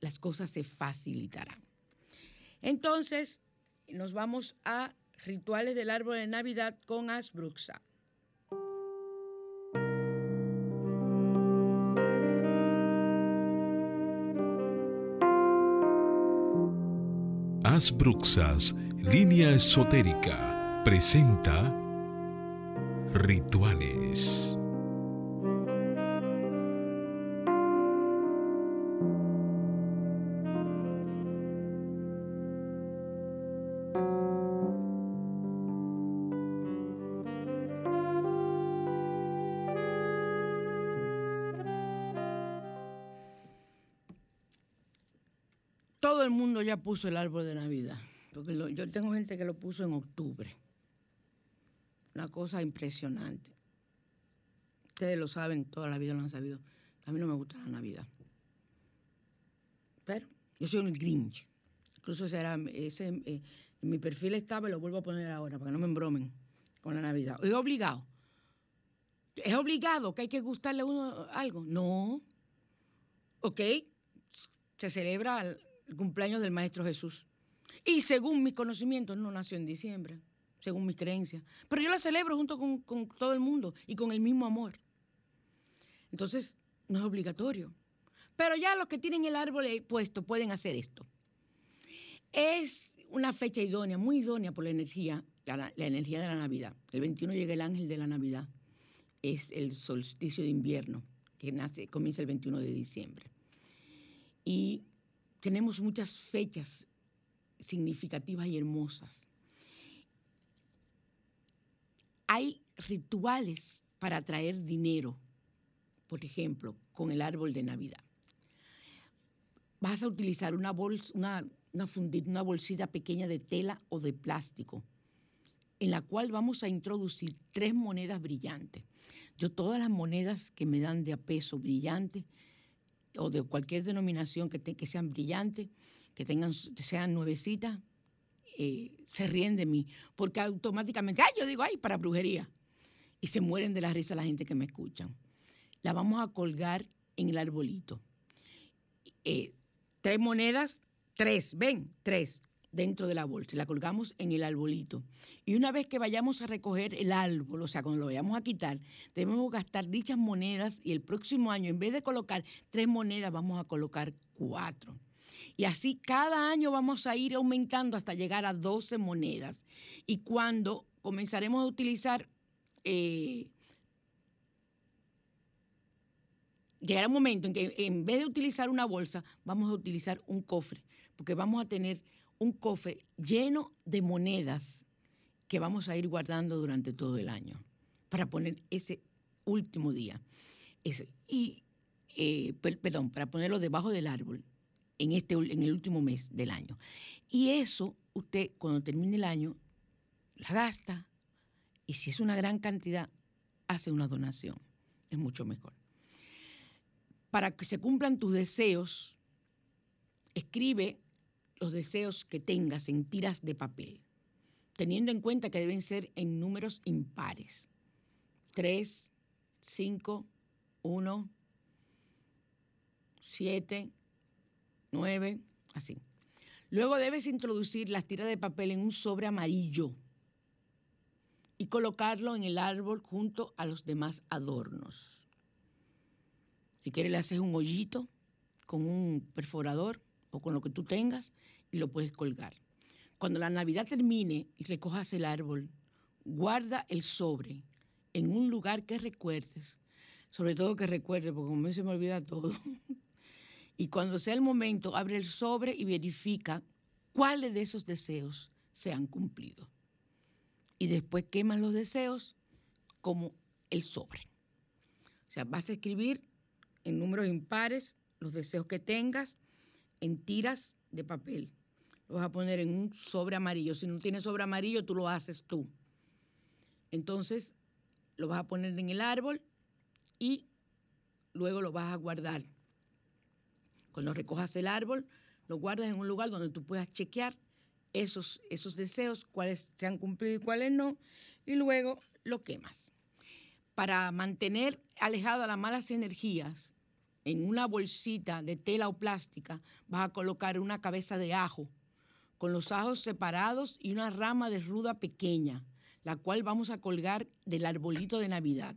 las cosas se facilitarán. Entonces, nos vamos a rituales del árbol de Navidad con Asbruxa. Asbruxas Línea Esotérica presenta Rituales. Puso el árbol de Navidad yo tengo gente que lo puso en octubre. Una cosa impresionante. Ustedes lo saben, toda la vida lo han sabido. A mí no me gusta la Navidad. Pero yo soy un Grinch. Incluso será ese, eh, mi perfil estaba y lo vuelvo a poner ahora para que no me embromen con la Navidad. Es obligado. ¿Es obligado que hay que gustarle a uno algo? No. ¿ok? Se celebra el cumpleaños del Maestro Jesús. Y según mis conocimientos, no nació en diciembre, según mis creencias. Pero yo la celebro junto con, todo el mundo y con el mismo amor. Entonces, no es obligatorio. Pero ya los que tienen el árbol puesto pueden hacer esto. Es una fecha idónea, muy idónea por la energía, la, la energía de la Navidad. El 21 llega el ángel de la Navidad. Es el solsticio de invierno, que nace, comienza el 21 de diciembre. Y tenemos muchas fechas significativas y hermosas. Hay rituales para traer dinero, por ejemplo, con el árbol de Navidad. Vas a utilizar una, bolsa, una, fundita, una bolsita pequeña de tela o de plástico, en la cual vamos a introducir tres monedas brillantes. Yo todas las monedas que me dan de a peso brillante o de cualquier denominación que, sean brillantes, que tengan, sean nuevecitas, eh, se ríen de mí, porque automáticamente, ay, yo digo, ay, para brujería. Y se mueren de la risa la gente que me escuchan. La vamos a colgar en el arbolito. Eh, tres monedas, tres, ven, tres, dentro de la bolsa. La colgamos en el arbolito. Y una vez que vayamos a recoger el árbol, o sea, cuando lo vayamos a quitar, debemos gastar dichas monedas y el próximo año, en vez de colocar tres monedas, vamos a colocar cuatro. Y así cada año vamos a ir aumentando hasta llegar a 12 monedas. Y cuando comenzaremos a utilizar, eh, llegará un momento en que en vez de utilizar una bolsa, vamos a utilizar un cofre, porque vamos a tener un cofre lleno de monedas que vamos a ir guardando durante todo el año para poner ese último día. Ese, y, eh, per, perdón, para ponerlo debajo del árbol en, este, en el último mes del año. Y eso usted cuando termine el año la gasta y si es una gran cantidad, hace una donación. Es mucho mejor. Para que se cumplan tus deseos, escribe los deseos que tengas en tiras de papel, teniendo en cuenta que deben ser en números impares. 3, 5, 1, 7, 9, así. Luego debes introducir las tiras de papel en un sobre amarillo y colocarlo en el árbol junto a los demás adornos. Si quieres le haces un hoyito con un perforador o con lo que tú tengas y lo puedes colgar. Cuando la Navidad termine y recojas el árbol, guarda el sobre en un lugar que recuerdes, sobre todo que recuerdes, porque como se me olvida todo. y cuando sea el momento, abre el sobre y verifica cuáles de esos deseos se han cumplido. Y después quemas los deseos como el sobre. O sea, vas a escribir en números impares los deseos que tengas en tiras de papel. Lo vas a poner en un sobre amarillo. Si no tienes sobre amarillo, tú lo haces tú. Entonces, lo vas a poner en el árbol y luego lo vas a guardar. Cuando recojas el árbol, lo guardas en un lugar donde tú puedas chequear esos, esos deseos, cuáles se han cumplido y cuáles no, y luego lo quemas. Para mantener alejado a las malas energías, en una bolsita de tela o plástica vas a colocar una cabeza de ajo con los ajos separados y una rama de ruda pequeña, la cual vamos a colgar del arbolito de Navidad.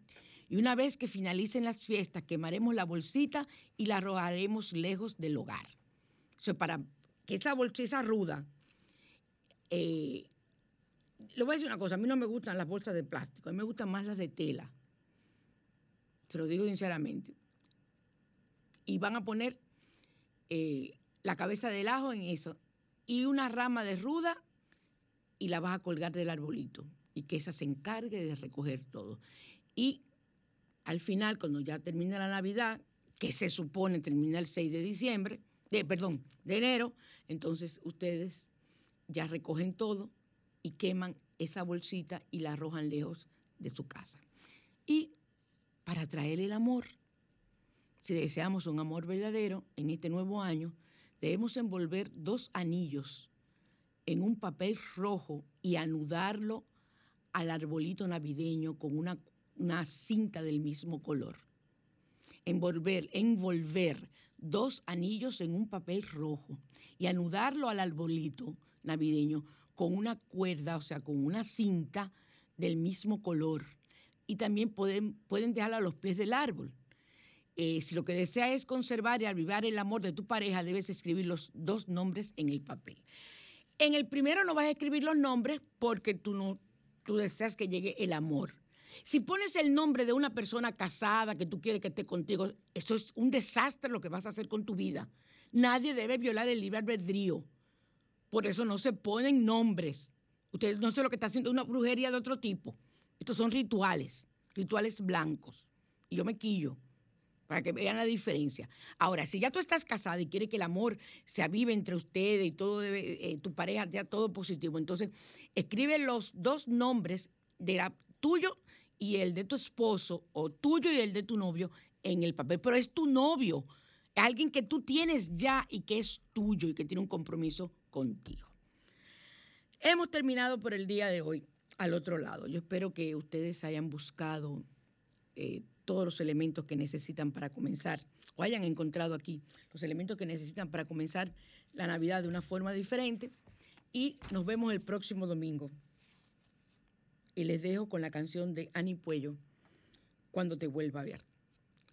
Y una vez que finalicen las fiestas, quemaremos la bolsita y la arrojaremos lejos del hogar. O sea, para que esa bolsita ruda, eh, le voy a decir una cosa, a mí no me gustan las bolsas de plástico, a mí me gustan más las de tela. Se lo digo sinceramente y van a poner eh, la cabeza del ajo en eso y una rama de ruda y la vas a colgar del arbolito y que esa se encargue de recoger todo. Y al final, cuando ya termine la Navidad, que se supone termina el 6 de diciembre, de, perdón, de enero, entonces ustedes ya recogen todo y queman esa bolsita y la arrojan lejos de su casa. Y para traer el amor, si deseamos un amor verdadero en este nuevo año, debemos envolver dos anillos en un papel rojo y anudarlo al arbolito navideño con una, una cinta del mismo color. Envolver, envolver dos anillos en un papel rojo y anudarlo al arbolito navideño con una cuerda, o sea, con una cinta del mismo color. Y también pueden, pueden a los pies del árbol. Eh, si lo que desea es conservar y avivar el amor de tu pareja, debes escribir los dos nombres en el papel. En el primero no vas a escribir los nombres porque tú no tú deseas que llegue el amor. Si pones el nombre de una persona casada que tú quieres que esté contigo, eso es un desastre lo que vas a hacer con tu vida. Nadie debe violar el libre albedrío. Por eso no se ponen nombres. Ustedes no sé lo que está haciendo una brujería de otro tipo. Estos son rituales, rituales blancos. Y yo me quillo para que vean la diferencia. Ahora, si ya tú estás casada y quieres que el amor se avive entre ustedes y todo eh, tu pareja sea todo positivo, entonces escribe los dos nombres de la, tuyo y el de tu esposo o tuyo y el de tu novio en el papel, pero es tu novio, alguien que tú tienes ya y que es tuyo y que tiene un compromiso contigo. Hemos terminado por el día de hoy al otro lado. Yo espero que ustedes hayan buscado eh, todos los elementos que necesitan para comenzar, o hayan encontrado aquí los elementos que necesitan para comenzar la Navidad de una forma diferente. Y nos vemos el próximo domingo. Y les dejo con la canción de Ani Puello, Cuando te vuelva a ver.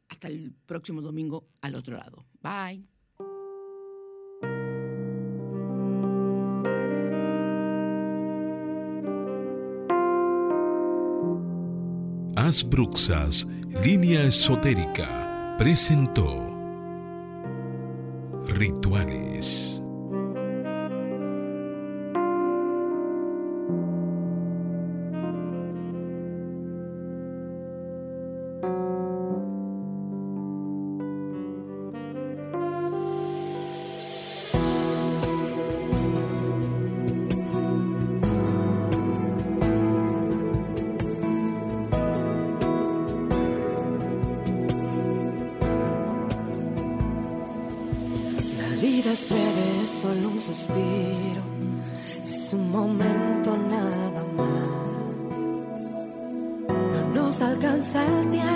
Hasta el próximo domingo al otro lado. Bye. Bruxas, línea esotérica, presentó Rituales. Alcanza el tiempo.